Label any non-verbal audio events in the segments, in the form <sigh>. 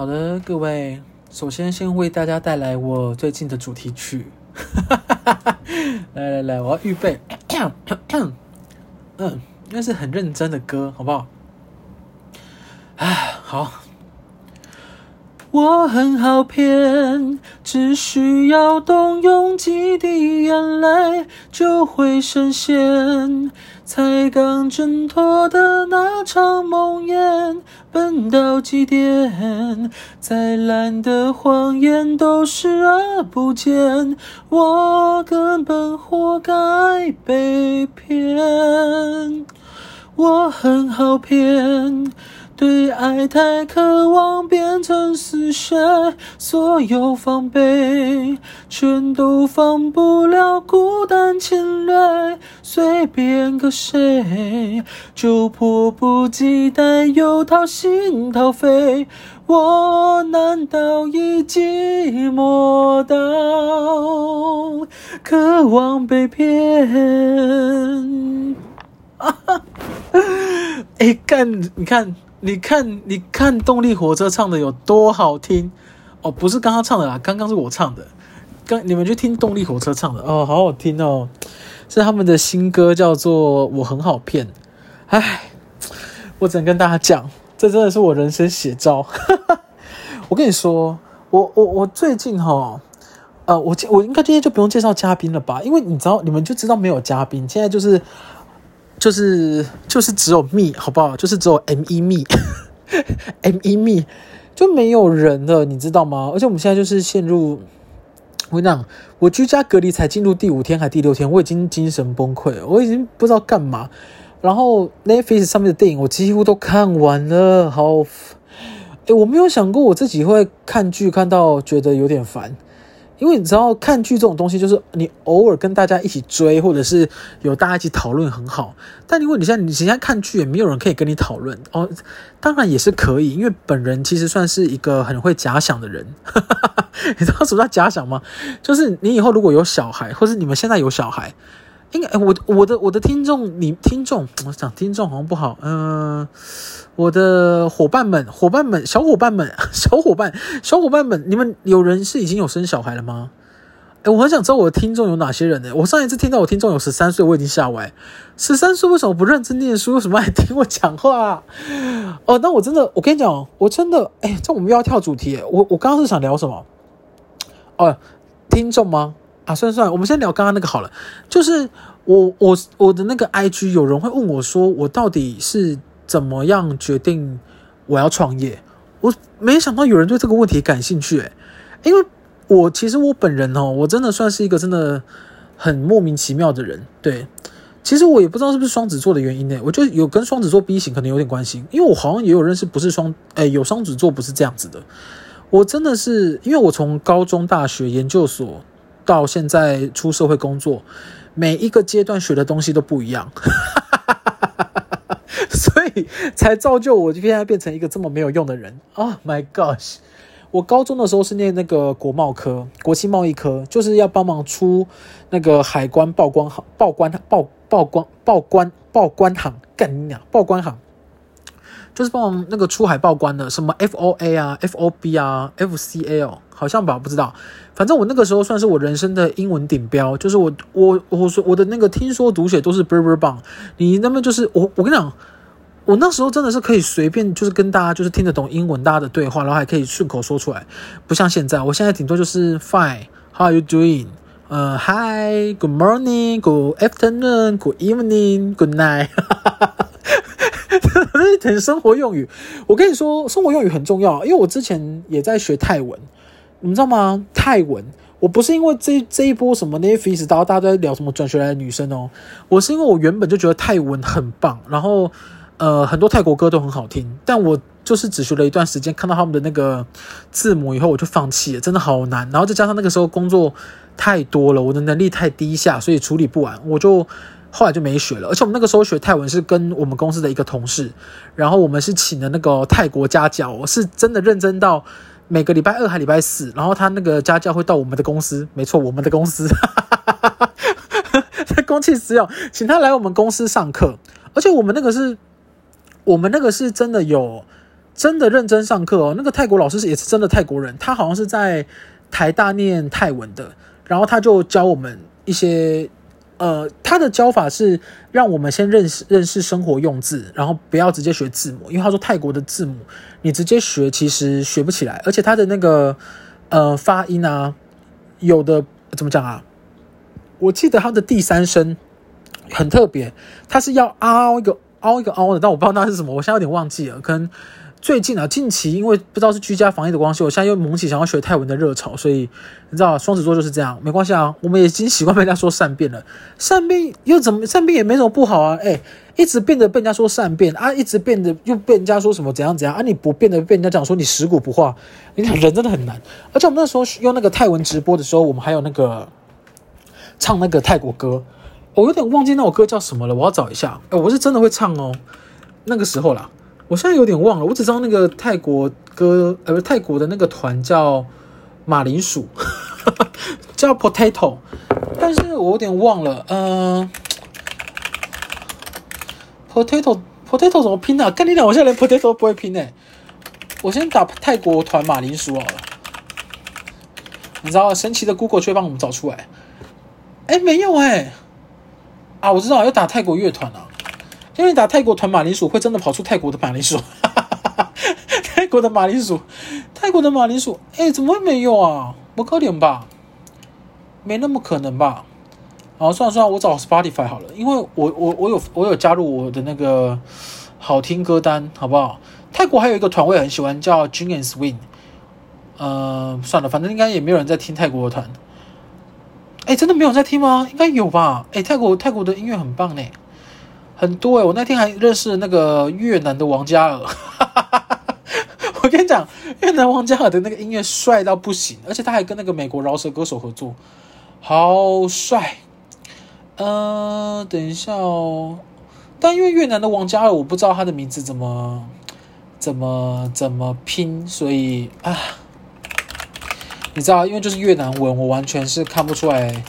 好的，各位，首先先为大家带来我最近的主题曲。<laughs> 来来来，我要预备。<coughs> 嗯，那是很认真的歌，好不好？哎，好。我很好骗，只需要动用几滴眼泪就会实现。才刚挣脱的那场梦魇，笨到极点，再烂的谎言都视而不见。我根本活该被骗，我很好骗。对爱太渴望，变成死穴，所有防备全都防不了孤单侵略。随便个谁就迫不及待又掏心掏肺，我难道已寂寞到渴望被骗？啊哈！哎，干，你看。你看，你看，动力火车唱的有多好听哦！不是刚刚唱的啦，刚刚是我唱的。刚你们去听动力火车唱的哦，好好听哦，是他们的新歌，叫做《我很好骗》。唉，我只能跟大家讲，这真的是我人生写照。<laughs> 我跟你说，我我我最近哈、哦，呃，我我应该今天就不用介绍嘉宾了吧？因为你知道，你们就知道没有嘉宾，现在就是。就是就是只有 me 好不好？就是只有 M 一 me，M 一 me 就没有人了，你知道吗？而且我们现在就是陷入，我跟你讲，我居家隔离才进入第五天还第六天，我已经精神崩溃了，我已经不知道干嘛。然后 Netflix 上面的电影我几乎都看完了，好，诶，我没有想过我自己会看剧看到觉得有点烦。因为你知道看剧这种东西，就是你偶尔跟大家一起追，或者是有大家一起讨论很好。但因为你现在你现在看剧也没有人可以跟你讨论哦，当然也是可以，因为本人其实算是一个很会假想的人。<laughs> 你知道什么叫假想吗？就是你以后如果有小孩，或是你们现在有小孩。应该，哎，我我的我的听众，你听众，我想听众好像不好，嗯、我的伙伴们，伙伴们，小伙伴们，<laughs> 小伙伴，小伙伴们，你们有人是已经有生小孩了吗？哎，我很想知道我的听众有哪些人呢？我上一次听到我听众有十三岁，我已经吓歪。十三岁为什么不认真念书？为什么爱听我讲话？哦，那我真的，我跟你讲，我真的，哎，这我们又要跳主题。我我刚刚是想聊什么？哦，听众吗？啊，算了算了，我们先聊刚刚那个好了。就是我我我的那个 IG 有人会问我说，我到底是怎么样决定我要创业？我没想到有人对这个问题感兴趣诶，因为我其实我本人哦，我真的算是一个真的很莫名其妙的人。对，其实我也不知道是不是双子座的原因呢，我就有跟双子座 B 型可能有点关系，因为我好像也有认识不是双，诶，有双子座不是这样子的。我真的是因为我从高中、大学、研究所。到现在出社会工作，每一个阶段学的东西都不一样，<laughs> 所以才造就我现在变成一个这么没有用的人。Oh my gosh！我高中的时候是念那个国贸科，国际贸易科，就是要帮忙出那个海关报关行、报关报报关报关报关行，干你娘，报关行。就是帮那个出海报关的，什么 F O A 啊，F O B 啊，F C L，好像吧，不知道。反正我那个时候算是我人生的英文顶标，就是我我我说我的那个听说读写都是倍儿倍儿棒。你那么就是我我跟你讲，我那时候真的是可以随便就是跟大家就是听得懂英文，大家的对话，然后还可以顺口说出来，不像现在，我现在顶多就是 Fine，How are you doing？呃，Hi，Good morning，Good afternoon，Good evening，Good night。<laughs> 这是一点生活用语，我跟你说，生活用语很重要，因为我之前也在学泰文，你知道吗？泰文，我不是因为这这一波什么那些 face，大家在聊什么转学来的女生哦，我是因为我原本就觉得泰文很棒，然后呃很多泰国歌都很好听，但我就是只学了一段时间，看到他们的那个字母以后，我就放弃了，真的好难，然后再加上那个时候工作太多了，我的能力太低下，所以处理不完，我就。后来就没学了，而且我们那个时候学泰文是跟我们公司的一个同事，然后我们是请的那个泰国家教，我是真的认真到每个礼拜二还礼拜四，然后他那个家教会到我们的公司，没错，我们的公司，在 <laughs> 公器私用，请他来我们公司上课，而且我们那个是，我们那个是真的有真的认真上课哦。那个泰国老师也是真的泰国人，他好像是在台大念泰文的，然后他就教我们一些，呃，他的教法是让我们先认识认识生活用字，然后不要直接学字母，因为他说泰国的字母你直接学其实学不起来，而且他的那个呃发音啊，有的怎么讲啊？我记得他的第三声很特别，他是要凹一个凹一个凹的，但我不知道那是什么，我现在有点忘记了。可能最近啊，近期因为不知道是居家防疫的关系，我现在又萌起想要学泰文的热潮，所以你知道双子座就是这样，没关系啊，我们已经习惯被人家说善变了。善变又怎么善变也没什么不好啊，哎，一直变得被人家说善变啊，一直变得又被人家说什么怎样怎样啊，你不变得被人家讲说你食古不化，你看人真的很难。而且我们那时候用那个泰文直播的时候，我们还有那个。唱那个泰国歌，我有点忘记那首歌叫什么了，我要找一下。哎，我是真的会唱哦，那个时候啦，我现在有点忘了，我只知道那个泰国歌，呃，不泰国的那个团叫马铃薯，<laughs> 叫 Potato，但是我有点忘了，嗯、呃，Potato Potato 怎么拼啊？跟你讲，我现在连 Potato 都不会拼诶，我先打泰国团马铃薯好了，你知道神奇的 Google 却帮我们找出来。哎，没有哎，啊，我知道要打泰国乐团啊，因为打泰国团马铃薯会真的跑出泰国的马铃薯，<laughs> 泰国的马铃薯，泰国的马铃薯，哎，怎么会没有啊？不可能吧？没那么可能吧？好，算了算了，我找 Spotify 好了，因为我我我有我有加入我的那个好听歌单，好不好？泰国还有一个团我也很喜欢，叫 Gin and Swing，呃，算了，反正应该也没有人在听泰国的团。哎，真的没有在听吗？应该有吧。哎，泰国泰国的音乐很棒呢，很多哎。我那天还认识那个越南的王嘉尔。<laughs> 我跟你讲，越南王嘉尔的那个音乐帅到不行，而且他还跟那个美国饶舌歌手合作，好帅。呃，等一下哦。但因为越南的王嘉尔，我不知道他的名字怎么怎么怎么拼，所以啊。你知道，因为就是越南文，我完全是看不出来，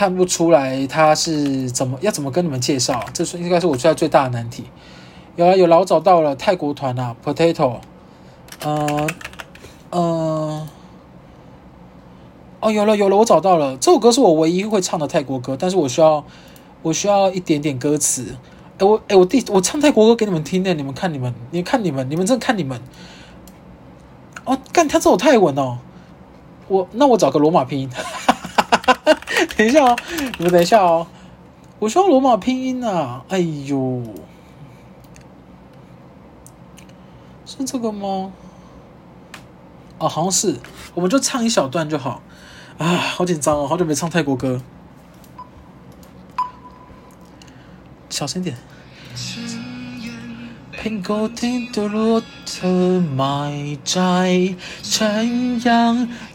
看不出来他是怎么要怎么跟你们介绍，这是应该是我现在最大的难题。有了，有老，找到了泰国团啊，Potato，嗯嗯，哦，有了有了，我找到了，这首歌是我唯一会唱的泰国歌，但是我需要我需要一点点歌词。哎我哎我弟我唱泰国歌给你们听的，你们看你们，你看你们，你们真看你们。哦，干他这首泰文哦，我那我找个罗马拼音，<laughs> 等一下哦，你们等一下哦，我说罗马拼音啊，哎呦，是这个吗？哦，好像是，我们就唱一小段就好，啊，好紧张哦，好久没唱泰国歌，小声点。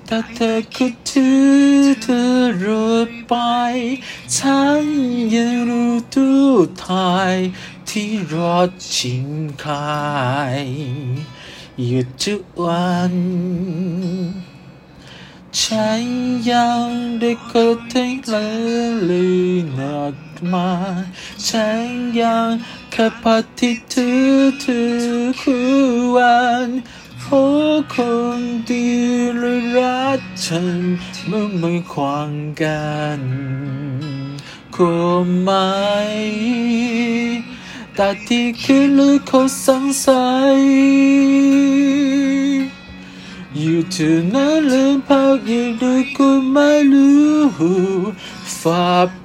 ถ้าเธอคิดถึงเธอรู้ไป ฉันยังรู้ตู้ทายที่รถชิงคายหยุดทุกวัน ฉันยังได้กดทิ้งเลยลืนักมา ฉันยังแค่พัดที่ถือถือคือวัน 甜的骆驼卖斋，太阳大的可吐的热白，餐饮路都台，体弱情开，一只碗。太阳的可甜了里那么，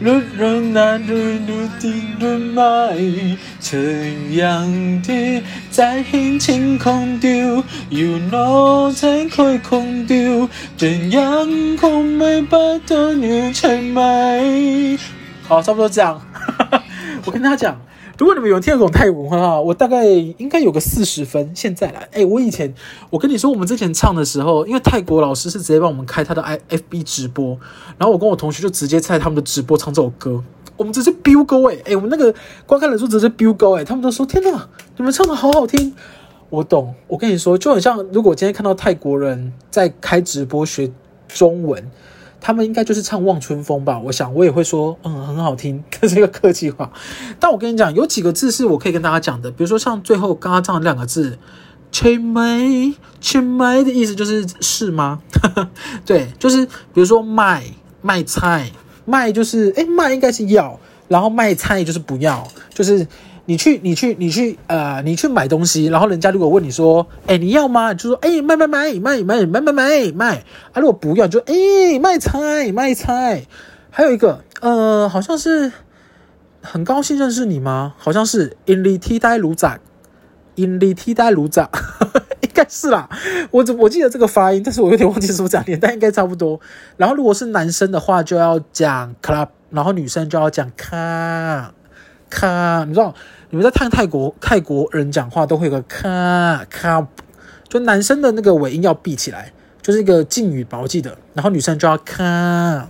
路人那路路的路麦，太阳的在轻轻空丢，有脑在快空丢，怎样空没把多年才买。好，差不多这样。我跟他讲。如果你们有听得懂泰文的话，我大概应该有个四十分。现在来，哎，我以前我跟你说，我们之前唱的时候，因为泰国老师是直接帮我们开他的 I F B 直播，然后我跟我同学就直接在他们的直播唱这首歌。我们直接飙高哎哎，我们那个观看人数直接飙高哎，他们都说天哪，你们唱的好好听。我懂，我跟你说，就很像如果今天看到泰国人在开直播学中文，他们应该就是唱《望春风》吧？我想我也会说，嗯，很好听，<laughs> 这是一个客气话。但我跟你讲，有几个字是我可以跟大家讲的，比如说像最后刚刚唱的两个字。切麦，切麦的意思就是是吗？<laughs> 对，就是比如说卖卖菜，卖就是哎卖应该是要，然后卖菜就是不要，就是你去你去你去呃你去买东西，然后人家如果问你说哎你要吗？就说哎卖卖卖卖卖卖卖卖卖卖啊，如果不要就哎卖菜卖菜，还有一个呃好像是很高兴认识你吗？好像是 in 里替代鲁仔。印尼替代鲁扎，<laughs> 应该是啦。我我记得这个发音，但是我有点忘记是不是讲年代，应该差不多。然后如果是男生的话，就要讲 club，然后女生就要讲卡卡。你知道，你们在看泰国泰国人讲话都会有个卡卡，就男生的那个尾音要闭起来，就是一个敬语吧，我记得。然后女生就要卡，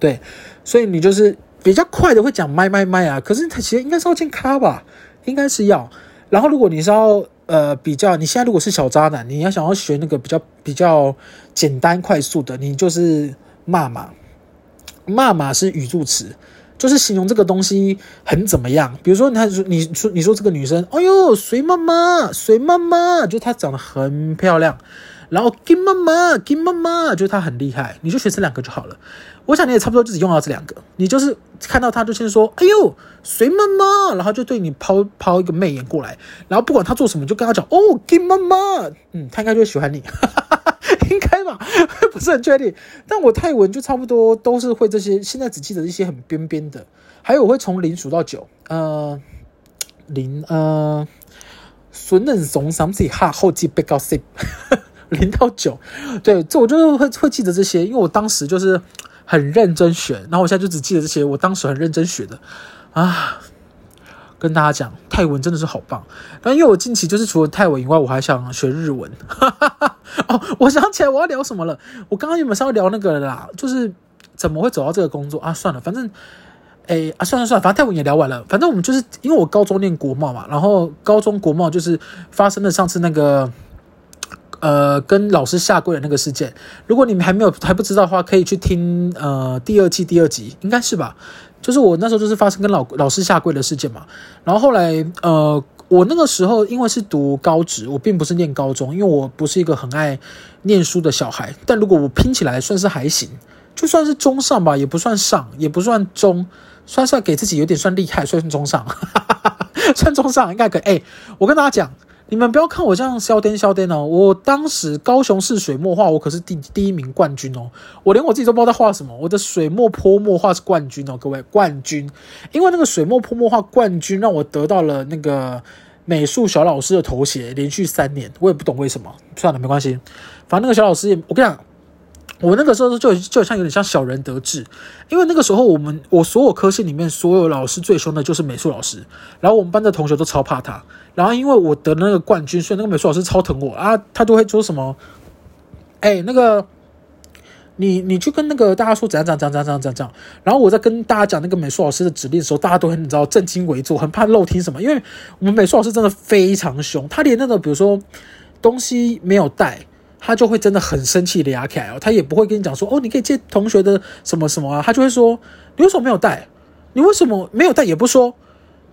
对，所以你就是比较快的会讲麦麦麦啊。可是他其实应该是要讲卡吧，应该是要。然后，如果你是要呃比较，你现在如果是小渣男，你要想要学那个比较比较简单快速的，你就是骂骂，骂骂是语助词，就是形容这个东西很怎么样。比如说，你说你说你说这个女生，哎呦，随妈妈，随妈妈，就她长得很漂亮。然后金妈妈，金妈妈，就她很厉害，你就学这两个就好了。我想你也差不多就只用到这两个，你就是看到她就先说，哎呦，谁妈妈，然后就对你抛抛一个媚眼过来，然后不管她做什么，就跟她讲，哦，金妈妈，嗯，她应该就会喜欢你，哈哈哈哈，<laughs> 应该吧，<laughs> 不是很确定。但我泰文就差不多都是会这些，现在只记得一些很边边的，还有我会从零数到九，呃，零呃，孙能怂三次哈后记被告 C，<laughs> 零到九，对，这我就会会记得这些，因为我当时就是。很认真学，然后我现在就只记得这些。我当时很认真学的啊，跟大家讲，泰文真的是好棒。但因为我近期就是除了泰文以外，我还想学日文。哈哈哈。哦，我想起来我要聊什么了。我刚刚原本是要聊那个啦，就是怎么会走到这个工作啊？算了，反正，哎啊，算了算了，反正泰文也聊完了。反正我们就是因为我高中念国贸嘛，然后高中国贸就是发生了上次那个。呃，跟老师下跪的那个事件，如果你们还没有还不知道的话，可以去听呃第二季第二集，应该是吧？就是我那时候就是发生跟老老师下跪的事件嘛。然后后来呃，我那个时候因为是读高职，我并不是念高中，因为我不是一个很爱念书的小孩。但如果我拼起来算是还行，就算是中上吧，也不算上，也不算中，算算给自己有点算厉害，算是中上，<laughs> 算中上应该可以。哎，我跟大家讲。你们不要看我这样笑颠笑颠哦！我当时高雄市水墨画，我可是第第一名冠军哦！我连我自己都不知道在画什么，我的水墨泼墨画是冠军哦，各位冠军！因为那个水墨泼墨画冠军，让我得到了那个美术小老师的头衔，连续三年，我也不懂为什么。算了，没关系，反正那个小老师也，我跟你讲。我那个时候就就好像有点像小人得志，因为那个时候我们我所有科系里面所有老师最凶的就是美术老师，然后我们班的同学都超怕他，然后因为我得那个冠军，所以那个美术老师超疼我啊，他都会说什么，哎，那个你你去跟那个大家说怎样怎样怎样怎样怎样怎样，然后我在跟大家讲那个美术老师的指令的时候，大家都很你知道正襟危坐，很怕漏听什么，因为我们美术老师真的非常凶，他连那个比如说东西没有带。他就会真的很生气的牙起来哦，他也不会跟你讲说哦，你可以借同学的什么什么啊，他就会说你为什么没有带？你为什么没有带？也不说，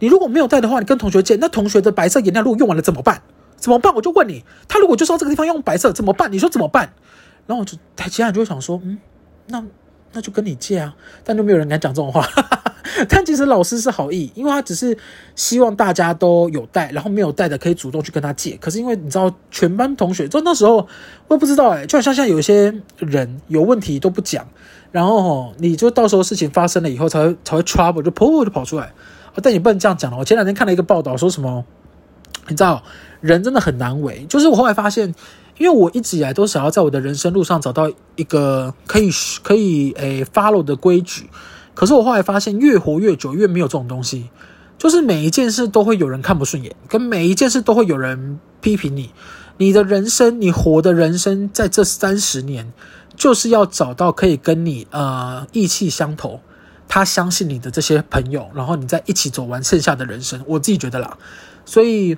你如果没有带的话，你跟同学借，那同学的白色颜料如果用完了怎么办？怎么办？我就问你，他如果就是要这个地方用白色怎么办？你说怎么办？然后我就他其他人就会想说，嗯，那那就跟你借啊，但就没有人敢讲这种话。<laughs> 但其实老师是好意，因为他只是希望大家都有带，然后没有带的可以主动去跟他借。可是因为你知道，全班同学就那时候我也不知道哎，就好像像有一些人有问题都不讲，然后你就到时候事情发生了以后才会才会 trouble 就噗就跑出来。但你不能这样讲了。我前两天看了一个报道，说什么？你知道人真的很难为。就是我后来发现，因为我一直以来都想要在我的人生路上找到一个可以可以诶 follow 的规矩。可是我后来发现，越活越久，越没有这种东西。就是每一件事都会有人看不顺眼，跟每一件事都会有人批评你。你的人生，你活的人生，在这三十年，就是要找到可以跟你呃意气相投，他相信你的这些朋友，然后你再一起走完剩下的人生。我自己觉得啦，所以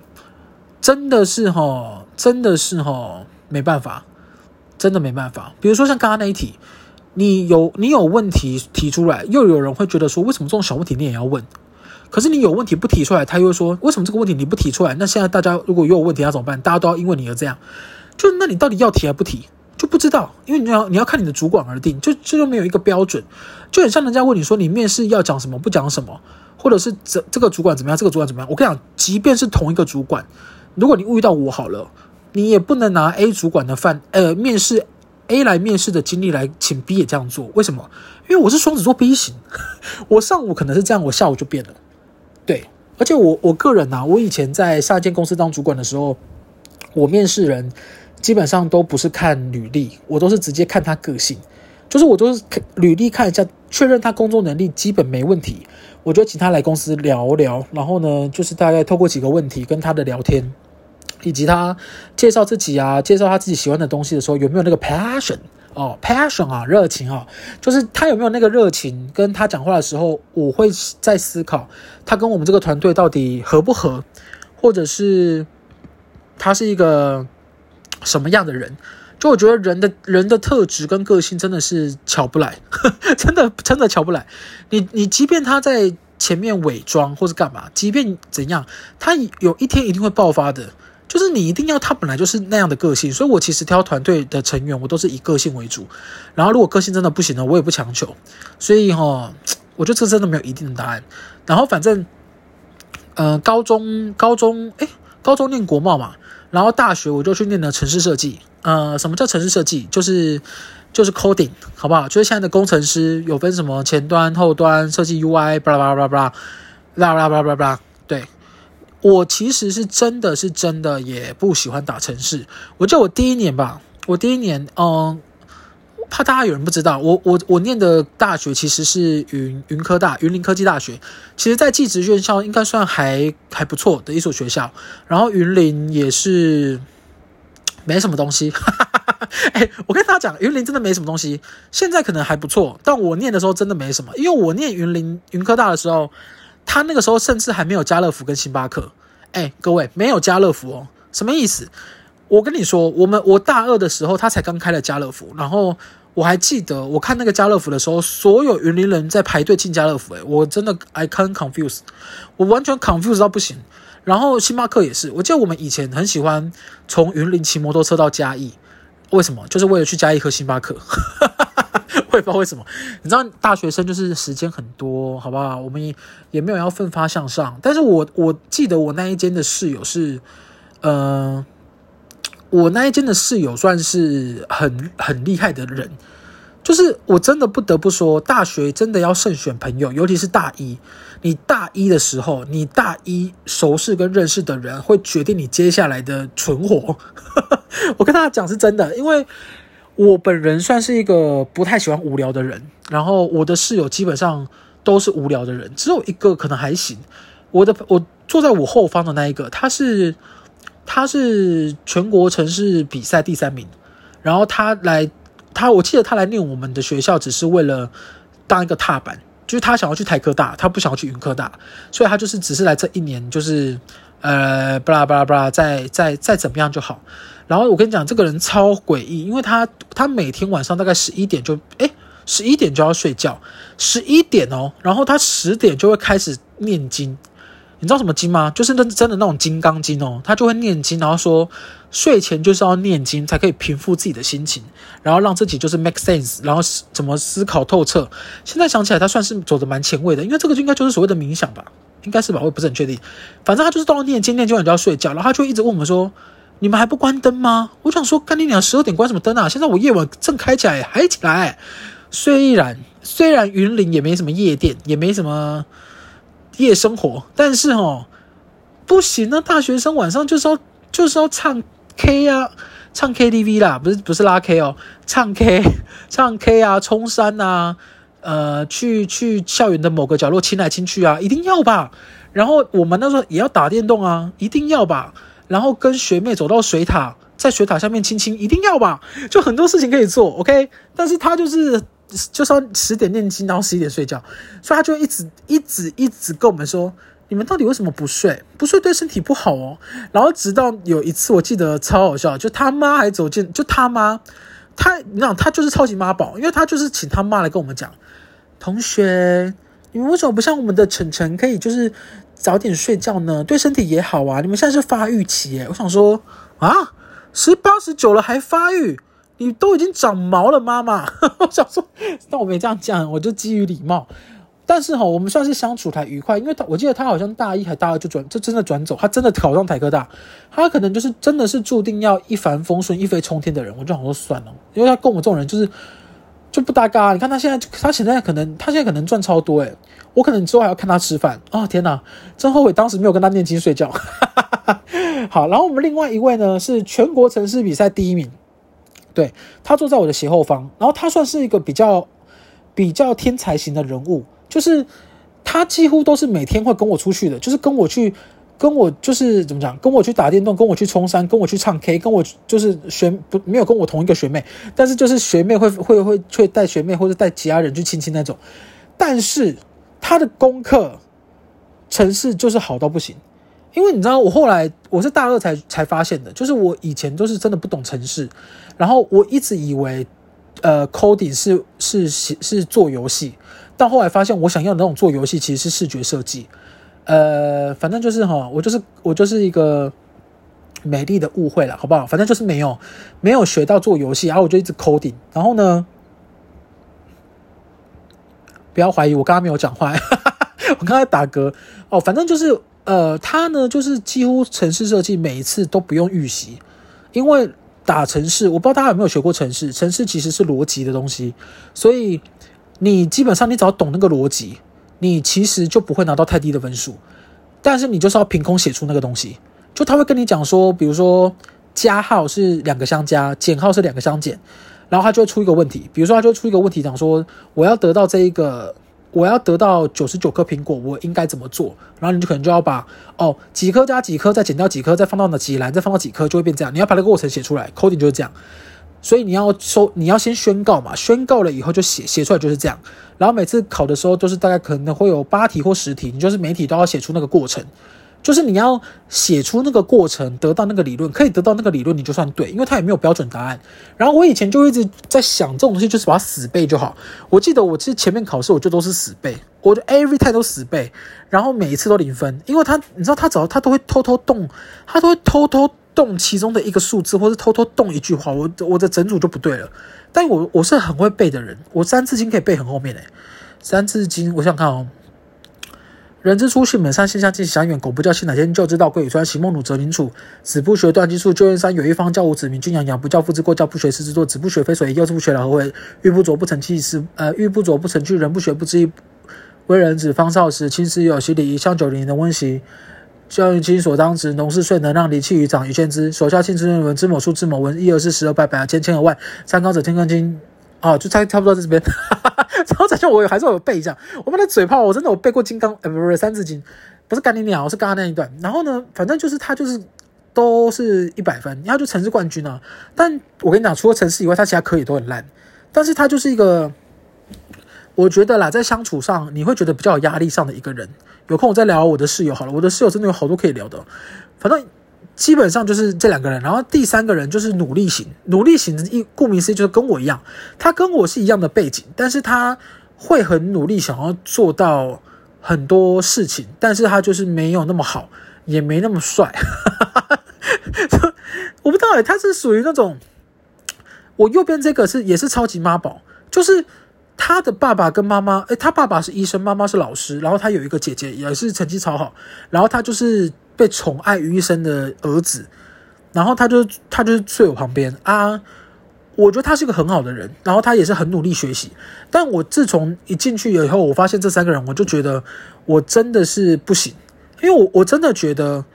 真的是齁，真的是齁，没办法，真的没办法。比如说像刚刚那一题，你有你有问题提出来，又有人会觉得说，为什么这种小问题你也要问？可是你有问题不提出来，他又说，为什么这个问题你不提出来？那现在大家如果又有问题要怎么办？大家都要因为你而这样，就那你到底要提还不提？就不知道，因为你要你要看你的主管而定，就这就没有一个标准，就很像人家问你说，你面试要讲什么不讲什么，或者是这这个主管怎么样，这个主管怎么样？我跟你讲，即便是同一个主管，如果你遇到我好了，你也不能拿 A 主管的范呃面试 A 来面试的经历来请 B 也这样做，为什么？因为我是双子座 B 型，我上午可能是这样，我下午就变了。对，而且我我个人啊，我以前在上一间公司当主管的时候，我面试人。基本上都不是看履历，我都是直接看他个性，就是我都是履历看一下，确认他工作能力基本没问题，我就请他来公司聊聊，然后呢，就是大概透过几个问题跟他的聊天，以及他介绍自己啊，介绍他自己喜欢的东西的时候，有没有那个 passion 哦，passion 啊，热情啊，就是他有没有那个热情，跟他讲话的时候，我会在思考他跟我们这个团队到底合不合，或者是他是一个。什么样的人？就我觉得人的人的特质跟个性真的是瞧不来，呵 <laughs> 真的真的瞧不来。你你即便他在前面伪装或是干嘛，即便怎样，他有一天一定会爆发的。就是你一定要他本来就是那样的个性。所以我其实挑团队的成员，我都是以个性为主。然后如果个性真的不行呢，我也不强求。所以齁，我觉得这真的没有一定的答案。然后反正，呃，高中高中诶，高中念国贸嘛。然后大学我就去念了城市设计，呃，什么叫城市设计？就是就是 coding，好不好？就是现在的工程师有分什么前端、后端设计 UI，巴拉巴拉巴拉巴拉，巴拉巴拉。对，我其实是真的是真的也不喜欢打城市。我记得我第一年吧，我第一年，嗯。怕大家有人不知道，我我我念的大学其实是云云科大云林科技大学，其实，在技职院校应该算还还不错的一所学校。然后云林也是没什么东西，<laughs> 哎，我跟大家讲，云林真的没什么东西。现在可能还不错，但我念的时候真的没什么，因为我念云林云科大的时候，他那个时候甚至还没有家乐福跟星巴克。哎，各位没有家乐福哦，什么意思？我跟你说，我们我大二的时候，他才刚开了家乐福，然后。我还记得，我看那个家乐福的时候，所有云林人在排队进家乐福，诶，我真的 I can't confuse，我完全 confuse 到不行。然后星巴克也是，我记得我们以前很喜欢从云林骑摩托车到嘉义，为什么？就是为了去嘉义喝星巴克。<laughs> 我也不知道为什么，你知道大学生就是时间很多，好不好？我们也也没有要奋发向上。但是我我记得我那一间的室友是，嗯、我那一间的室友算是很很厉害的人，就是我真的不得不说，大学真的要慎选朋友，尤其是大一。你大一的时候，你大一熟识跟认识的人，会决定你接下来的存活。<laughs> 我跟大家讲是真的，因为我本人算是一个不太喜欢无聊的人，然后我的室友基本上都是无聊的人，只有一个可能还行。我的我坐在我后方的那一个，他是。他是全国城市比赛第三名，然后他来，他我记得他来念我们的学校，只是为了当一个踏板，就是他想要去台科大，他不想要去云科大，所以他就是只是来这一年，就是呃，巴拉巴拉巴拉，再再再怎么样就好。然后我跟你讲，这个人超诡异，因为他他每天晚上大概十一点就，诶，十一点就要睡觉，十一点哦，然后他十点就会开始念经。你知道什么经吗？就是那真的那种金刚经哦，他就会念经，然后说睡前就是要念经，才可以平复自己的心情，然后让自己就是 make sense，然后怎么思考透彻。现在想起来，他算是走的蛮前卫的，因为这个应该就是所谓的冥想吧，应该是吧，我也不是很确定。反正他就是到了念经，念经完就要睡觉，然后他就一直问我们说：“你们还不关灯吗？”我想说：“干你娘，十二点关什么灯啊？现在我夜晚正开起来，还起来。”虽然虽然云林也没什么夜店，也没什么。夜生活，但是哦，不行啊！大学生晚上就是要就是要唱 K 啊，唱 KTV 啦，不是不是拉 K 哦，唱 K 唱 K 啊，冲山啊，呃，去去校园的某个角落亲来亲去啊，一定要吧。然后我们那时候也要打电动啊，一定要吧。然后跟学妹走到水塔，在水塔下面亲亲，一定要吧。就很多事情可以做，OK。但是他就是就是要十点念经，然后十一点睡觉，所以他就一直一直一直跟我们说，你们到底为什么不睡？不睡对身体不好哦。然后直到有一次，我记得超好笑，就他妈还走进，就他妈，他你知道他就是超级妈宝，因为他就是请他妈来跟我们讲，同学，你们为什么不像我们的晨晨可以就是早点睡觉呢？对身体也好啊。你们现在是发育期耶，我想说啊，十八十九了还发育？你都已经长毛了，妈妈。<laughs> 我想说，<laughs> 但我没这样讲，我就基于礼貌。但是哈，我们算是相处还愉快，因为他我记得他好像大一还大二就转，就真的转走，他真的考上台科大，他可能就是真的是注定要一帆风顺、一飞冲天的人。我就想说算了，因为他跟我们这种人就是就不搭嘎。你看他现在，他现在可能他现在可能赚超多诶，我可能之后还要看他吃饭啊、哦！天哪，真后悔当时没有跟他念经睡觉。<laughs> 好，然后我们另外一位呢是全国城市比赛第一名。对，他坐在我的斜后方，然后他算是一个比较比较天才型的人物，就是他几乎都是每天会跟我出去的，就是跟我去，跟我就是怎么讲，跟我去打电动，跟我去冲山，跟我去唱 K，跟我就是学不没有跟我同一个学妹，但是就是学妹会会会会带学妹或者带其他人去亲亲那种，但是他的功课城市就是好到不行。因为你知道，我后来我是大二才才发现的，就是我以前都是真的不懂程式，然后我一直以为，呃，coding 是是是做游戏，但后来发现我想要的那种做游戏其实是视觉设计，呃，反正就是哈，我就是我就是一个美丽的误会了，好不好？反正就是没有没有学到做游戏，然后我就一直 coding，然后呢，不要怀疑我刚刚没有讲话，<laughs> 我刚才打嗝哦，反正就是。呃，他呢，就是几乎城市设计每一次都不用预习，因为打城市，我不知道大家有没有学过城市。城市其实是逻辑的东西，所以你基本上你只要懂那个逻辑，你其实就不会拿到太低的分数，但是你就是要凭空写出那个东西，就他会跟你讲说，比如说加号是两个相加，减号是两个相减，然后他就会出一个问题，比如说他就会出一个问题讲说，我要得到这一个。我要得到九十九颗苹果，我应该怎么做？然后你就可能就要把哦几颗加几颗，再减掉几颗，再放到哪几栏，再放到几颗，就会变这样。你要把那个过程写出来，coding 就是这样。所以你要收你要先宣告嘛，宣告了以后就写写出来就是这样。然后每次考的时候都是大概可能会有八题或十题，你就是每题都要写出那个过程。就是你要写出那个过程，得到那个理论，可以得到那个理论，你就算对，因为它也没有标准答案。然后我以前就一直在想，这种东西就是把它死背就好。我记得我其实前面考试我就都是死背，我就 every time 都死背，然后每一次都零分，因为他你知道他只要他都会偷偷动，他都会偷偷动其中的一个数字，或是偷偷动一句话，我我的整组就不对了。但我我是很会背的人，我三字经可以背很后面诶，三字经我想看哦。人之初，性本善，性相近，习相远。苟不教，性乃迁。教之道，贵以专。昔孟鲁，择邻处。子不学，断机杼。旧燕山有一方，教五子，名君养。养不教，父之过；教不学，师之惰。子不学，非所宜。幼不学，老何为？玉不琢，不成器。是呃，玉不琢，不成器。人不学，不知义。为人子，方少时，亲师友，习礼仪，香九龄，能温习。教于亲所当执。农事，遂能让梨，器于长，于先之。首孝，亲之论文。知某数，知某文。一而十，十而百，百而千，千而万。三纲者，天干经。啊，就差差不多在这边，<laughs> 然后再像我还是有背一下，我们的嘴炮，我真的有背过金刚，呃，不是三字经，不是干你鸟，是刚刚那一段。然后呢，反正就是他就是都是一百分，然后就城市冠军啊。但我跟你讲，除了城市以外，他其他科也都很烂。但是他就是一个，我觉得啦，在相处上你会觉得比较有压力上的一个人。有空我再聊我的室友好了，我的室友真的有好多可以聊的，反正。基本上就是这两个人，然后第三个人就是努力型，努力型一顾名思义就是跟我一样，他跟我是一样的背景，但是他会很努力想要做到很多事情，但是他就是没有那么好，也没那么帅，<laughs> 我不知道哎，他是属于那种，我右边这个是也是超级妈宝，就是他的爸爸跟妈妈，诶，他爸爸是医生，妈妈是老师，然后他有一个姐姐也是成绩超好，然后他就是。被宠爱于一身的儿子，然后他就他就睡我旁边啊，我觉得他是一个很好的人，然后他也是很努力学习。但我自从一进去以后，我发现这三个人，我就觉得我真的是不行，因为我我真的觉得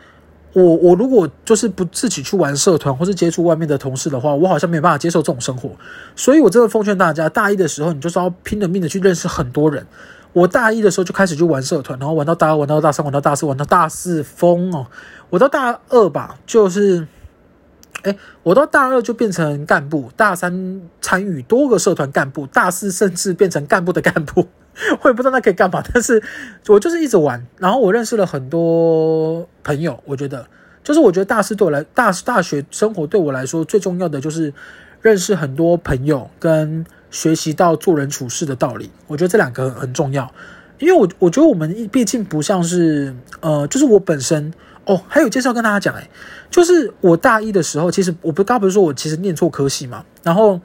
我我如果就是不自己去玩社团或是接触外面的同事的话，我好像没办法接受这种生活。所以我真的奉劝大家，大一的时候你就是要拼了命的去认识很多人。我大一的时候就开始去玩社团，然后玩到大二，玩到大三，玩到大四，玩到大四疯哦。我到大二吧，就是哎，我到大二就变成干部，大三参与多个社团干部，大四甚至变成干部的干部，<laughs> 我也不知道那可以干嘛，但是我就是一直玩，然后我认识了很多朋友，我觉得就是我觉得大四对我来大大学生活对我来说最重要的就是认识很多朋友跟学习到做人处事的道理，我觉得这两个很重要，因为我我觉得我们毕竟不像是呃，就是我本身。哦，还有介绍跟大家讲，哎，就是我大一的时候，其实我不刚不是说我其实念错科系嘛，然后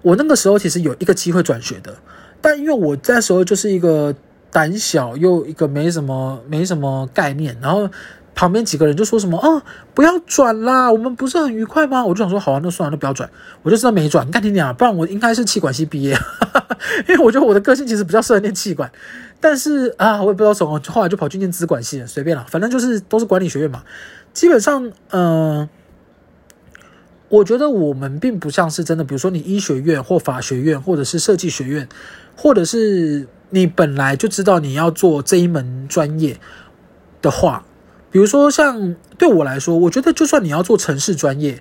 我那个时候其实有一个机会转学的，但因为我那时候就是一个胆小又一个没什么没什么概念，然后旁边几个人就说什么啊，不要转啦，我们不是很愉快吗？我就想说好啊，那算了，那不要转，我就知道没转。你看你俩，不然我应该是气管系毕业，<laughs> 因为我觉得我的个性其实比较适合念气管。但是啊，我也不知道什么，后来就跑去念资管系了，随便了，反正就是都是管理学院嘛。基本上，嗯、我觉得我们并不像是真的，比如说你医学院或法学院，或者是设计学院，或者是你本来就知道你要做这一门专业的话，比如说像对我来说，我觉得就算你要做城市专业，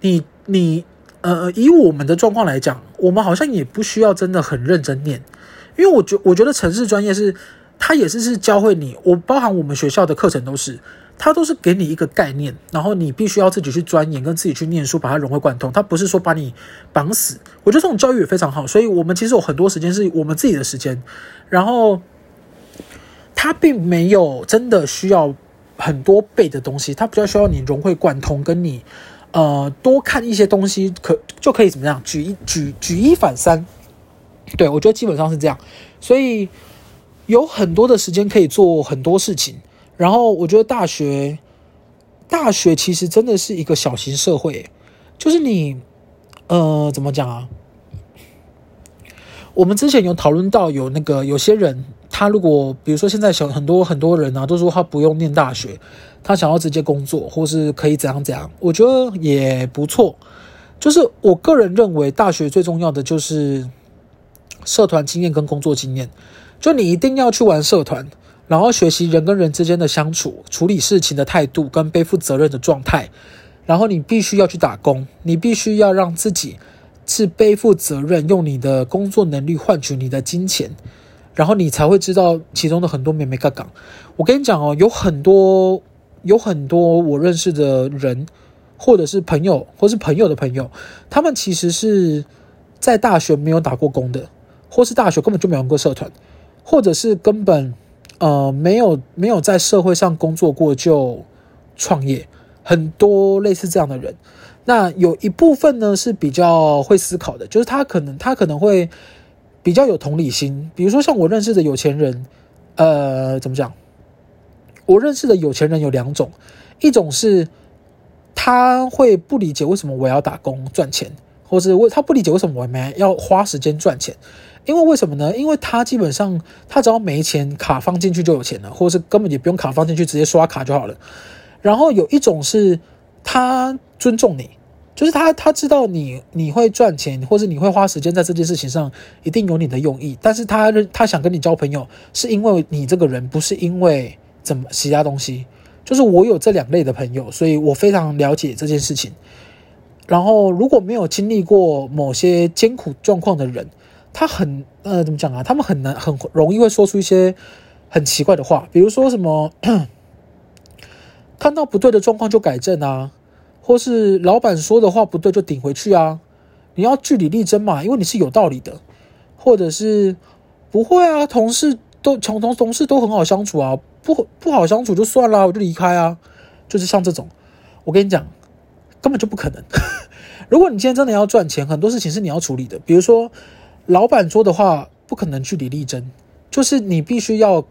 你你呃，以我们的状况来讲，我们好像也不需要真的很认真念。因为我觉我觉得城市专业是，它也是是教会你，我包含我们学校的课程都是，它都是给你一个概念，然后你必须要自己去钻研，跟自己去念书，把它融会贯通。它不是说把你绑死。我觉得这种教育也非常好，所以我们其实有很多时间是我们自己的时间，然后它并没有真的需要很多背的东西，它比较需要你融会贯通，跟你呃多看一些东西，可就可以怎么样，举一举举一反三。对，我觉得基本上是这样，所以有很多的时间可以做很多事情。然后我觉得大学，大学其实真的是一个小型社会，就是你，呃，怎么讲啊？我们之前有讨论到，有那个有些人，他如果比如说现在小很多很多人啊，都说他不用念大学，他想要直接工作，或是可以怎样怎样，我觉得也不错。就是我个人认为，大学最重要的就是。社团经验跟工作经验，就你一定要去玩社团，然后学习人跟人之间的相处、处理事情的态度跟背负责任的状态。然后你必须要去打工，你必须要让自己是背负责任，用你的工作能力换取你的金钱，然后你才会知道其中的很多眉眉角角。我跟你讲哦，有很多有很多我认识的人，或者是朋友，或是朋友的朋友，他们其实是在大学没有打过工的。或是大学根本就没有过社团，或者是根本呃没有没有在社会上工作过就创业，很多类似这样的人。那有一部分呢是比较会思考的，就是他可能他可能会比较有同理心。比如说像我认识的有钱人，呃，怎么讲？我认识的有钱人有两种，一种是他会不理解为什么我要打工赚钱，或是为他不理解为什么我们要花时间赚钱。因为为什么呢？因为他基本上他只要没钱，卡放进去就有钱了，或者是根本也不用卡放进去，直接刷卡就好了。然后有一种是他尊重你，就是他他知道你你会赚钱，或者你会花时间在这件事情上，一定有你的用意。但是他他想跟你交朋友，是因为你这个人，不是因为怎么其他东西。就是我有这两类的朋友，所以我非常了解这件事情。然后如果没有经历过某些艰苦状况的人，他很呃，怎么讲啊？他们很难很容易会说出一些很奇怪的话，比如说什么看到不对的状况就改正啊，或是老板说的话不对就顶回去啊。你要据理力争嘛，因为你是有道理的，或者是不会啊，同事都同同同事都很好相处啊，不不好相处就算了，我就离开啊。就是像这种，我跟你讲，根本就不可能。<laughs> 如果你今天真的要赚钱，很多事情是你要处理的，比如说。老板说的话不可能据理力争，就是你必须要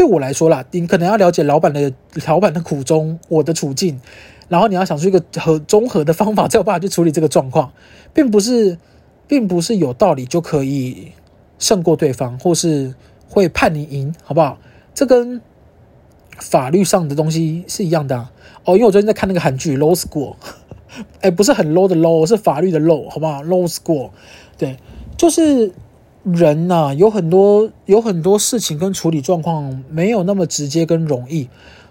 对我来说啦，你可能要了解老板的老板的苦衷，我的处境，然后你要想出一个和综合的方法，才有办法去处理这个状况，并不是，并不是有道理就可以胜过对方，或是会判你赢，好不好？这跟法律上的东西是一样的。哦，因为我最近在看那个韩剧《Law School》，<laughs> 哎，不是很 low 的 low，是法律的 low，好不好？《Law School》，对。就是人呐，有很多有很多事情跟处理状况没有那么直接跟容易，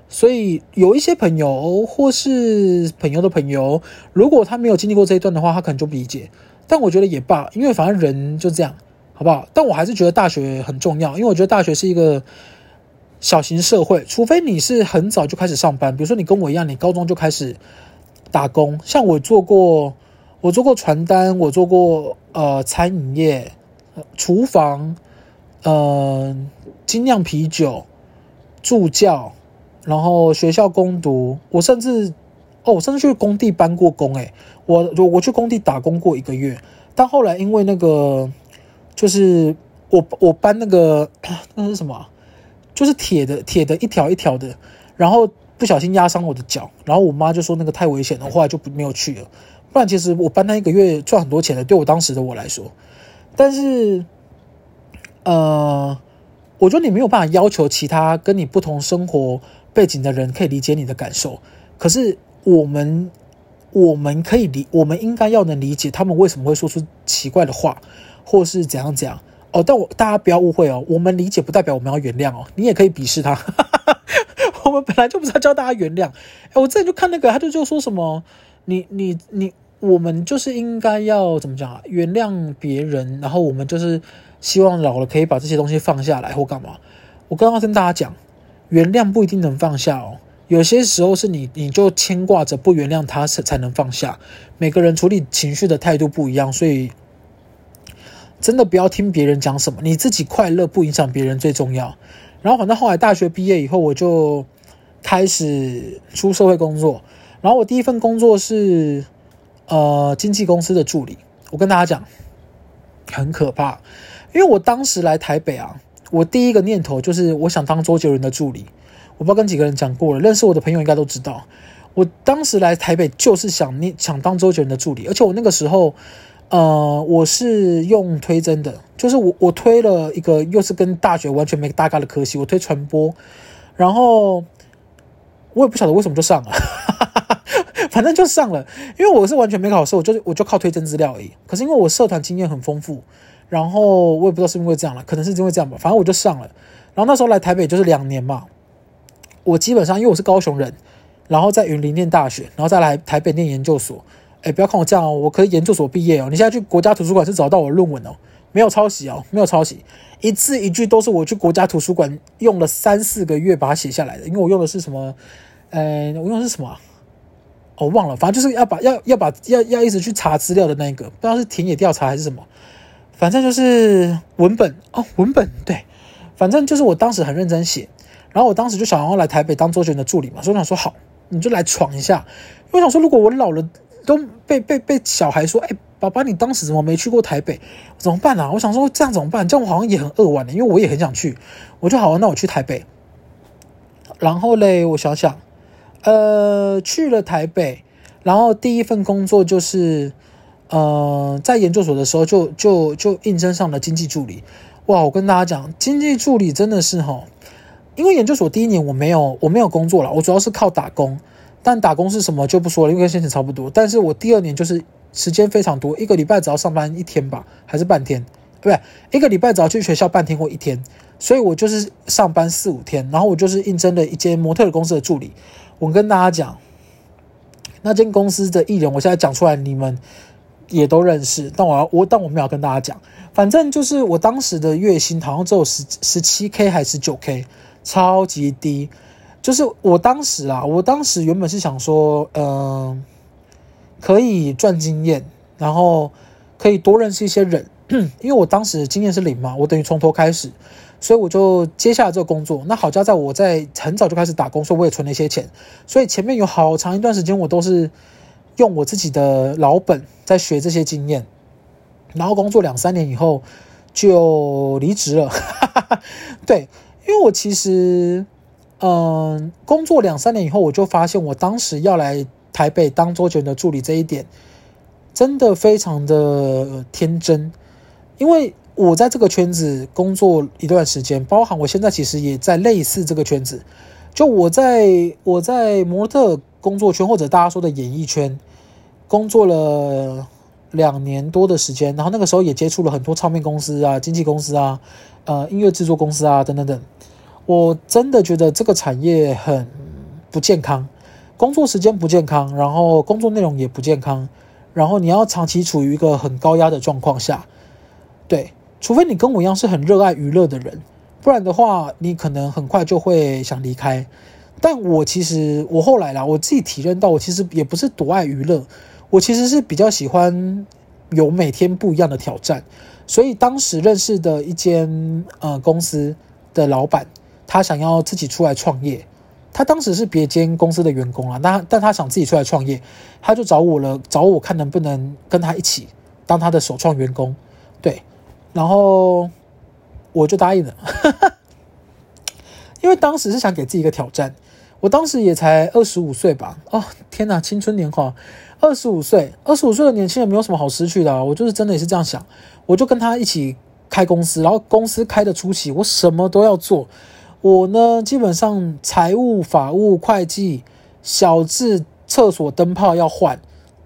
所以有一些朋友或是朋友的朋友，如果他没有经历过这一段的话，他可能就不理解。但我觉得也罢，因为反正人就这样，好不好？但我还是觉得大学很重要，因为我觉得大学是一个小型社会，除非你是很早就开始上班，比如说你跟我一样，你高中就开始打工，像我做过，我做过传单，我做过呃餐饮业、厨房。呃，精酿啤酒、助教，然后学校工读，我甚至哦，我甚至去工地搬过工诶，我我我去工地打工过一个月，但后来因为那个就是我我搬那个 <clears throat> 那是什么？就是铁的铁的一条一条的，然后不小心压伤我的脚，然后我妈就说那个太危险了，后来就没有去了。不然其实我搬那一个月赚很多钱的，对我当时的我来说，但是。呃，我觉得你没有办法要求其他跟你不同生活背景的人可以理解你的感受，可是我们我们可以理，我们应该要能理解他们为什么会说出奇怪的话，或是怎样怎样哦。但我大家不要误会哦，我们理解不代表我们要原谅哦，你也可以鄙视他。<laughs> 我们本来就不是要教大家原谅。哎，我之前就看那个，他就就说什么，你你你，我们就是应该要怎么讲啊？原谅别人，然后我们就是。希望老了可以把这些东西放下来或干嘛？我刚刚跟大家讲，原谅不一定能放下哦。有些时候是你你就牵挂着不原谅他才才能放下。每个人处理情绪的态度不一样，所以真的不要听别人讲什么，你自己快乐不影响别人最重要。然后反正后来大学毕业以后，我就开始出社会工作。然后我第一份工作是呃经纪公司的助理。我跟大家讲，很可怕。因为我当时来台北啊，我第一个念头就是我想当周杰伦的助理。我不知道跟几个人讲过了，认识我的朋友应该都知道。我当时来台北就是想念想当周杰伦的助理，而且我那个时候，呃，我是用推甄的，就是我我推了一个又是跟大学完全没大概的科系，我推传播，然后我也不晓得为什么就上了，反正就上了，因为我是完全没考试，我就我就靠推荐资料而已。可是因为我社团经验很丰富。然后我也不知道是因为这样了，可能是因为这样吧。反正我就上了。然后那时候来台北就是两年嘛。我基本上因为我是高雄人，然后在云林念大学，然后再来台北念研究所。哎，不要看我这样哦，我可以研究所毕业哦。你现在去国家图书馆是找到我的论文哦，没有抄袭哦，没有抄袭，一字一句都是我去国家图书馆用了三四个月把它写下来的。因为我用的是什么？呃，我用的是什么？我忘了，反正就是要把要要把要要一直去查资料的那个，不知道是田野调查还是什么。反正就是文本哦，文本对，反正就是我当时很认真写，然后我当时就想要来台北当周杰伦的助理嘛，所以我想说好，你就来闯一下。因为我想说，如果我老了都被被被小孩说，哎，爸爸你当时怎么没去过台北？怎么办啊？我想说这样怎么办？这样我好像也很扼腕的，因为我也很想去。我就好，那我去台北。然后嘞，我想想，呃，去了台北，然后第一份工作就是。呃，在研究所的时候就就就应征上了经济助理，哇！我跟大家讲，经济助理真的是哈，因为研究所第一年我没有我没有工作了，我主要是靠打工，但打工是什么就不说了，因为跟现在差不多。但是我第二年就是时间非常多，一个礼拜只要上班一天吧，还是半天，对？一个礼拜只要去学校半天或一天，所以我就是上班四五天，然后我就是应征了一间模特儿公司的助理。我跟大家讲，那间公司的艺人，我现在讲出来，你们。也都认识，但我要我但我没有跟大家讲，反正就是我当时的月薪好像只有十十七 K 还是九 K，超级低。就是我当时啊，我当时原本是想说，嗯、可以赚经验，然后可以多认识一些人，<clears throat> 因为我当时经验是零嘛，我等于从头开始，所以我就接下了这个工作。那好家在我在很早就开始打工，所以我也存了一些钱，所以前面有好长一段时间我都是。用我自己的老本在学这些经验，然后工作两三年以后就离职了。<laughs> 对，因为我其实，嗯，工作两三年以后，我就发现我当时要来台北当周杰伦的助理这一点，真的非常的天真。因为我在这个圈子工作一段时间，包含我现在其实也在类似这个圈子。就我在我在模特工作圈，或者大家说的演艺圈。工作了两年多的时间，然后那个时候也接触了很多唱片公司啊、经纪公司啊、呃音乐制作公司啊等等等。我真的觉得这个产业很不健康，工作时间不健康，然后工作内容也不健康，然后你要长期处于一个很高压的状况下，对，除非你跟我一样是很热爱娱乐的人，不然的话，你可能很快就会想离开。但我其实我后来啦，我自己体认到，我其实也不是多爱娱乐，我其实是比较喜欢有每天不一样的挑战。所以当时认识的一间呃公司的老板，他想要自己出来创业。他当时是别间公司的员工啊，那但他想自己出来创业，他就找我了，找我看能不能跟他一起当他的首创员工。对，然后我就答应了，<laughs> 因为当时是想给自己一个挑战。我当时也才二十五岁吧，哦天哪，青春年华，二十五岁，二十五岁的年轻人没有什么好失去的，我就是真的也是这样想，我就跟他一起开公司，然后公司开的初期，我什么都要做，我呢基本上财务、法务、会计，小至厕所灯泡要换，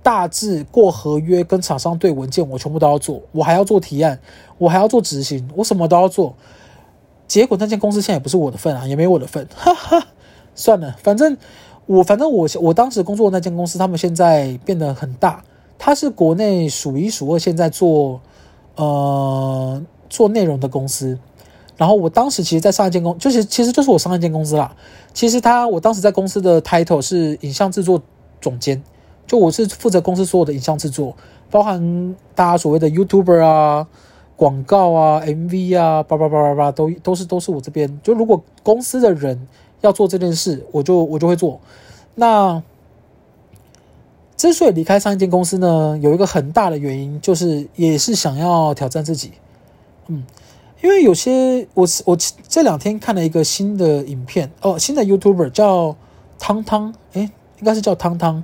大致过合约跟厂商对文件，我全部都要做，我还要做提案，我还要做执行，我什么都要做，结果那间公司现在也不是我的份啊，也没我的份，<laughs> 哈哈。算了，反正我反正我我当时工作的那间公司，他们现在变得很大，它是国内数一数二现在做呃做内容的公司。然后我当时其实，在上一间公，就是其实就是我上一间公司啦。其实他我当时在公司的 title 是影像制作总监，就我是负责公司所有的影像制作，包含大家所谓的 YouTuber 啊、广告啊、MV 啊，叭叭叭叭叭，都都是都是我这边。就如果公司的人。要做这件事，我就我就会做。那之所以离开上一间公司呢，有一个很大的原因，就是也是想要挑战自己。嗯，因为有些我我这两天看了一个新的影片哦，新的 YouTuber 叫汤汤，诶，应该是叫汤汤，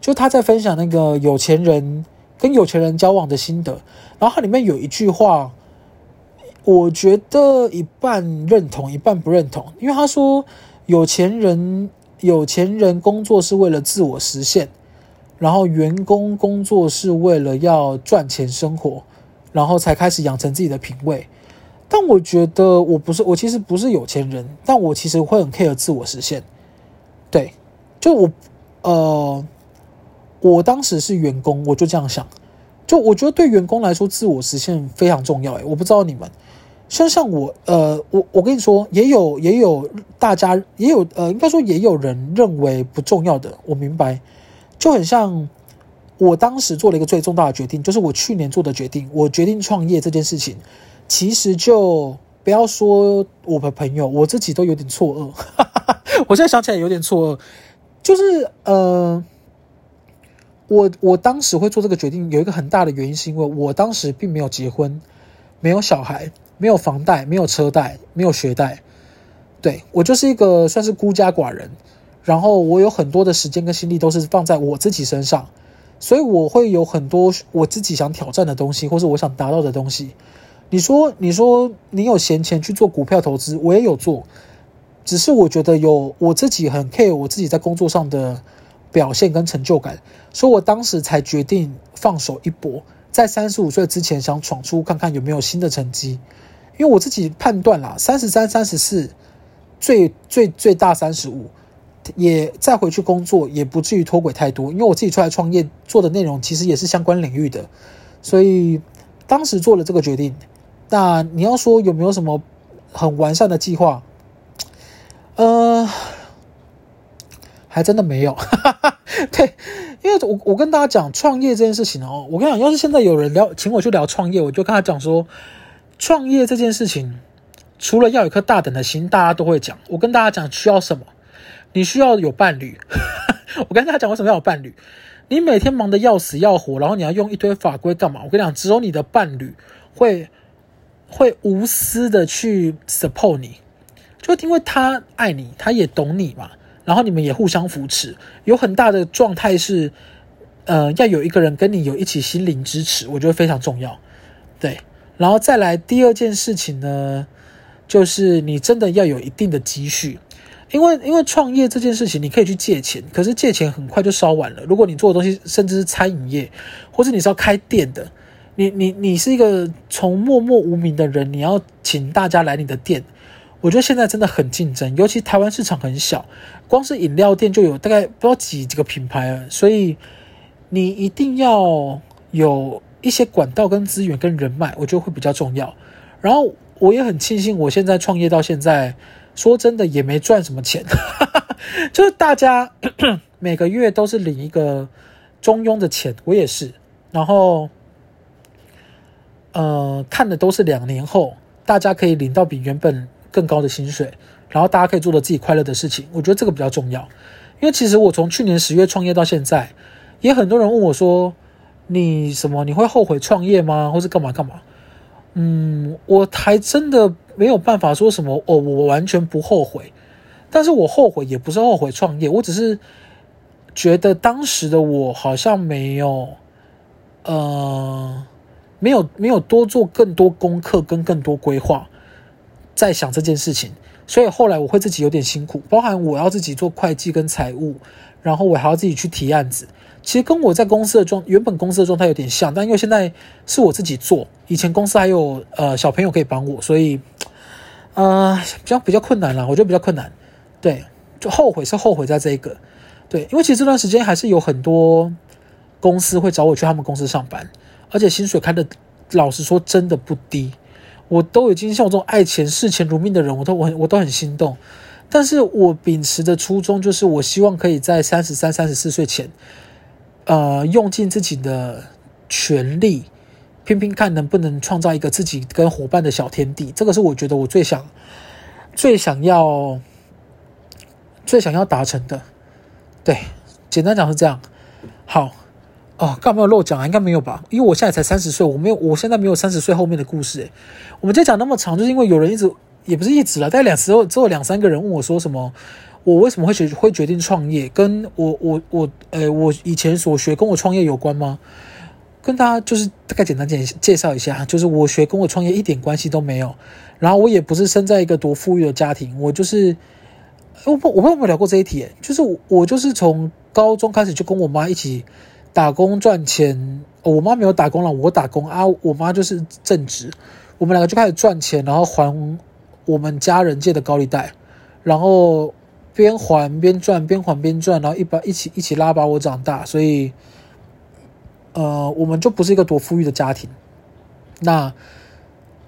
就他在分享那个有钱人跟有钱人交往的心得，然后它里面有一句话，我觉得一半认同，一半不认同，因为他说。有钱人，有钱人工作是为了自我实现，然后员工工作是为了要赚钱生活，然后才开始养成自己的品味。但我觉得我不是，我其实不是有钱人，但我其实会很 care 自我实现。对，就我，呃，我当时是员工，我就这样想，就我觉得对员工来说，自我实现非常重要。诶，我不知道你们。像像我，呃，我我跟你说，也有也有大家也有，呃，应该说也有人认为不重要的。我明白，就很像我当时做了一个最重大的决定，就是我去年做的决定，我决定创业这件事情，其实就不要说我的朋友，我自己都有点错愕。我现在想起来有点错愕，就是呃，我我当时会做这个决定，有一个很大的原因，是因为我当时并没有结婚，没有小孩。没有房贷，没有车贷，没有学贷，对，我就是一个算是孤家寡人。然后我有很多的时间跟心力都是放在我自己身上，所以我会有很多我自己想挑战的东西，或是我想达到的东西。你说，你说你有闲钱去做股票投资，我也有做，只是我觉得有我自己很 care 我自己在工作上的表现跟成就感，所以我当时才决定放手一搏，在三十五岁之前想闯出看看有没有新的成绩。因为我自己判断啦，三十三、三十四，最最最大三十五，也再回去工作也不至于脱轨太多。因为我自己出来创业做的内容其实也是相关领域的，所以当时做了这个决定。那你要说有没有什么很完善的计划？呃，还真的没有。<laughs> 对，因为我我跟大家讲创业这件事情哦，我跟你讲，要是现在有人聊，请我去聊创业，我就跟他讲说。创业这件事情，除了要有颗大胆的心，大家都会讲。我跟大家讲，需要什么？你需要有伴侣。<laughs> 我跟大家讲，为什么要有伴侣？你每天忙得要死要活，然后你要用一堆法规干嘛？我跟你讲，只有你的伴侣会会无私的去 support 你，就因为他爱你，他也懂你嘛。然后你们也互相扶持，有很大的状态是，呃，要有一个人跟你有一起心灵支持，我觉得非常重要。对。然后再来第二件事情呢，就是你真的要有一定的积蓄，因为因为创业这件事情，你可以去借钱，可是借钱很快就烧完了。如果你做的东西甚至是餐饮业，或是你是要开店的，你你你是一个从默默无名的人，你要请大家来你的店，我觉得现在真的很竞争，尤其台湾市场很小，光是饮料店就有大概不知道几几个品牌了，所以你一定要有一些管道跟资源跟人脉，我觉得会比较重要。然后我也很庆幸，我现在创业到现在，说真的也没赚什么钱，<laughs> 就是大家每个月都是领一个中庸的钱，我也是。然后，呃，看的都是两年后，大家可以领到比原本更高的薪水，然后大家可以做到自己快乐的事情。我觉得这个比较重要，因为其实我从去年十月创业到现在，也很多人问我说：“你什么？你会后悔创业吗？或是干嘛干嘛？”嗯，我还真的没有办法说什么哦，我完全不后悔。但是我后悔也不是后悔创业，我只是觉得当时的我好像没有。呃，没有没有多做更多功课跟更多规划，在想这件事情，所以后来我会自己有点辛苦，包含我要自己做会计跟财务，然后我还要自己去提案子。其实跟我在公司的状原本公司的状态有点像，但因为现在是我自己做，以前公司还有呃小朋友可以帮我，所以呃比较比较困难啦，我觉得比较困难。对，就后悔是后悔在这一个，对，因为其实这段时间还是有很多。公司会找我去他们公司上班，而且薪水开的，老实说真的不低。我都已经像我这种爱钱视钱如命的人，我都我很我都很心动。但是我秉持的初衷就是，我希望可以在三十三、三十四岁前，呃，用尽自己的全力，拼拼看能不能创造一个自己跟伙伴的小天地。这个是我觉得我最想、最想要、最想要达成的。对，简单讲是这样。好。哦，刚没有漏讲啊？应该没有吧？因为我现在才三十岁，我没有，我现在没有三十岁后面的故事。诶，我们今天讲那么长，就是因为有人一直，也不是一直了，大概两次后之后两三个人问我说什么，我为什么会决会决定创业？跟我我我，呃，我以前所学跟我创业有关吗？跟大家就是大概简单介介绍一下，就是我学跟我创业一点关系都没有，然后我也不是生在一个多富裕的家庭，我就是，我不我不有没有聊过这一题，就是我我就是从高中开始就跟我妈一起。打工赚钱，哦，我妈没有打工了，我打工啊。我妈就是正职，我们两个就开始赚钱，然后还我们家人借的高利贷，然后边还边赚，边还边赚，然后一把一起一起拉把我长大。所以，呃，我们就不是一个多富裕的家庭。那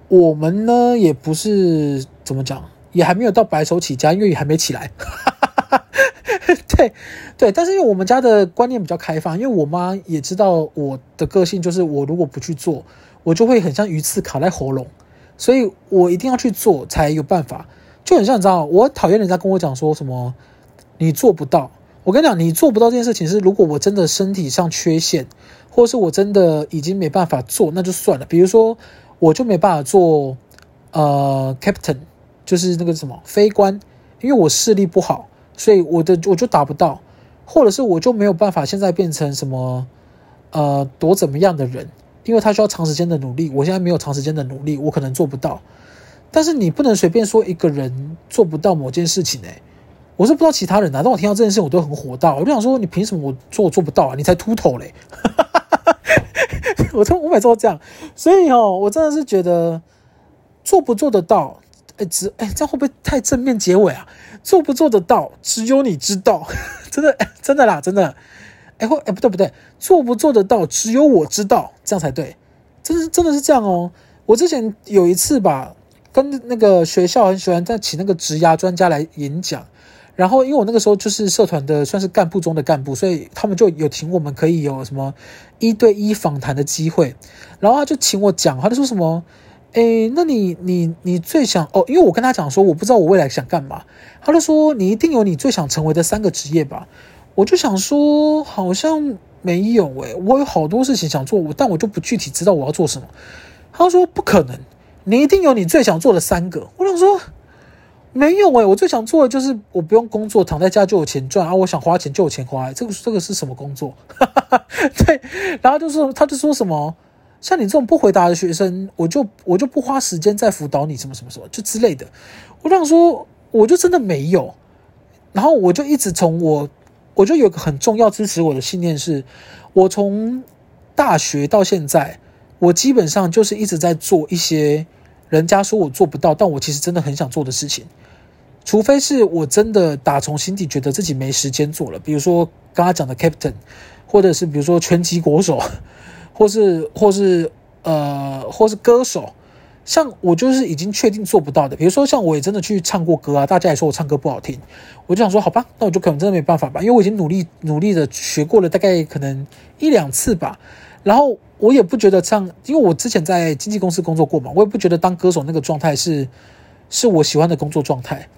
我们呢，也不是怎么讲，也还没有到白手起家，因为还没起来。<laughs> 对，对，但是因为我们家的观念比较开放，因为我妈也知道我的个性，就是我如果不去做，我就会很像鱼刺卡在喉咙，所以我一定要去做才有办法。就很像你知道，我讨厌人家跟我讲说什么你做不到。我跟你讲，你做不到这件事情是，如果我真的身体上缺陷，或者是我真的已经没办法做，那就算了。比如说，我就没办法做呃，captain，就是那个什么飞官，因为我视力不好。所以我的我就达不到，或者是我就没有办法现在变成什么呃多怎么样的人，因为他需要长时间的努力。我现在没有长时间的努力，我可能做不到。但是你不能随便说一个人做不到某件事情诶、我是不知道其他人啊，但我听到这件事我都很火大，我就想说你凭什么我做我做不到啊？你才秃头嘞！<laughs> 我从我每次都这样，所以哦，我真的是觉得做不做得到。哎，只哎，这样会不会太正面结尾啊？做不做得到，只有你知道。<laughs> 真的，真的啦，真的。哎，或哎，不对不对，做不做得到，只有我知道，这样才对。真的真的是这样哦。我之前有一次吧，跟那个学校很喜欢在请那个职涯专家来演讲，然后因为我那个时候就是社团的算是干部中的干部，所以他们就有请我们可以有什么一对一访谈的机会，然后他就请我讲，他就说什么。诶，那你你你最想哦？因为我跟他讲说，我不知道我未来想干嘛。他就说，你一定有你最想成为的三个职业吧？我就想说，好像没有诶，我有好多事情想做，但我就不具体知道我要做什么。他说不可能，你一定有你最想做的三个。我想说没有诶，我最想做的就是我不用工作，躺在家就有钱赚啊！我想花钱就有钱花，这个这个是什么工作？<laughs> 对，然后就说他就说什么。像你这种不回答的学生，我就我就不花时间再辅导你什么什么什么就之类的。我想说，我就真的没有。然后我就一直从我，我就有个很重要支持我的信念是，我从大学到现在，我基本上就是一直在做一些人家说我做不到，但我其实真的很想做的事情。除非是我真的打从心底觉得自己没时间做了，比如说刚刚讲的 Captain，或者是比如说拳击国手，或是或是呃或是歌手，像我就是已经确定做不到的。比如说像我也真的去唱过歌啊，大家也说我唱歌不好听，我就想说好吧，那我就可能真的没办法吧，因为我已经努力努力的学过了大概可能一两次吧，然后我也不觉得唱，因为我之前在经纪公司工作过嘛，我也不觉得当歌手那个状态是是我喜欢的工作状态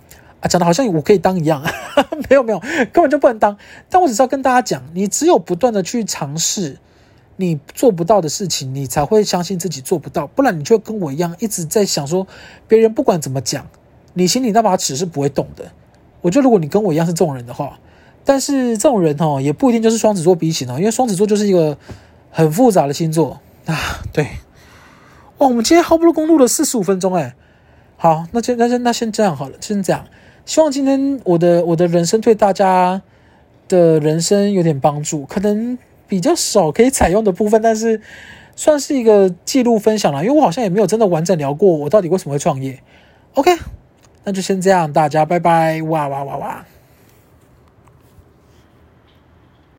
啊。讲的好像我可以当一样，<laughs> 没有没有，根本就不能当。但我只是要跟大家讲，你只有不断的去尝试，你做不到的事情，你才会相信自己做不到。不然你就跟我一样，一直在想说，别人不管怎么讲，你心里那把尺是不会动的。我觉得如果你跟我一样是这种人的话，但是这种人哦，也不一定就是双子座比起呢，因为双子座就是一个很复杂的星座啊。对，哇，我们今天好不容易公路了四十五分钟，哎，好，那先那先那先这样好了，先这样。希望今天我的我的人生对大家的人生有点帮助，可能比较少可以采用的部分，但是算是一个记录分享啦，因为我好像也没有真的完整聊过我到底为什么会创业。OK，那就先这样，大家拜拜，哇哇哇哇。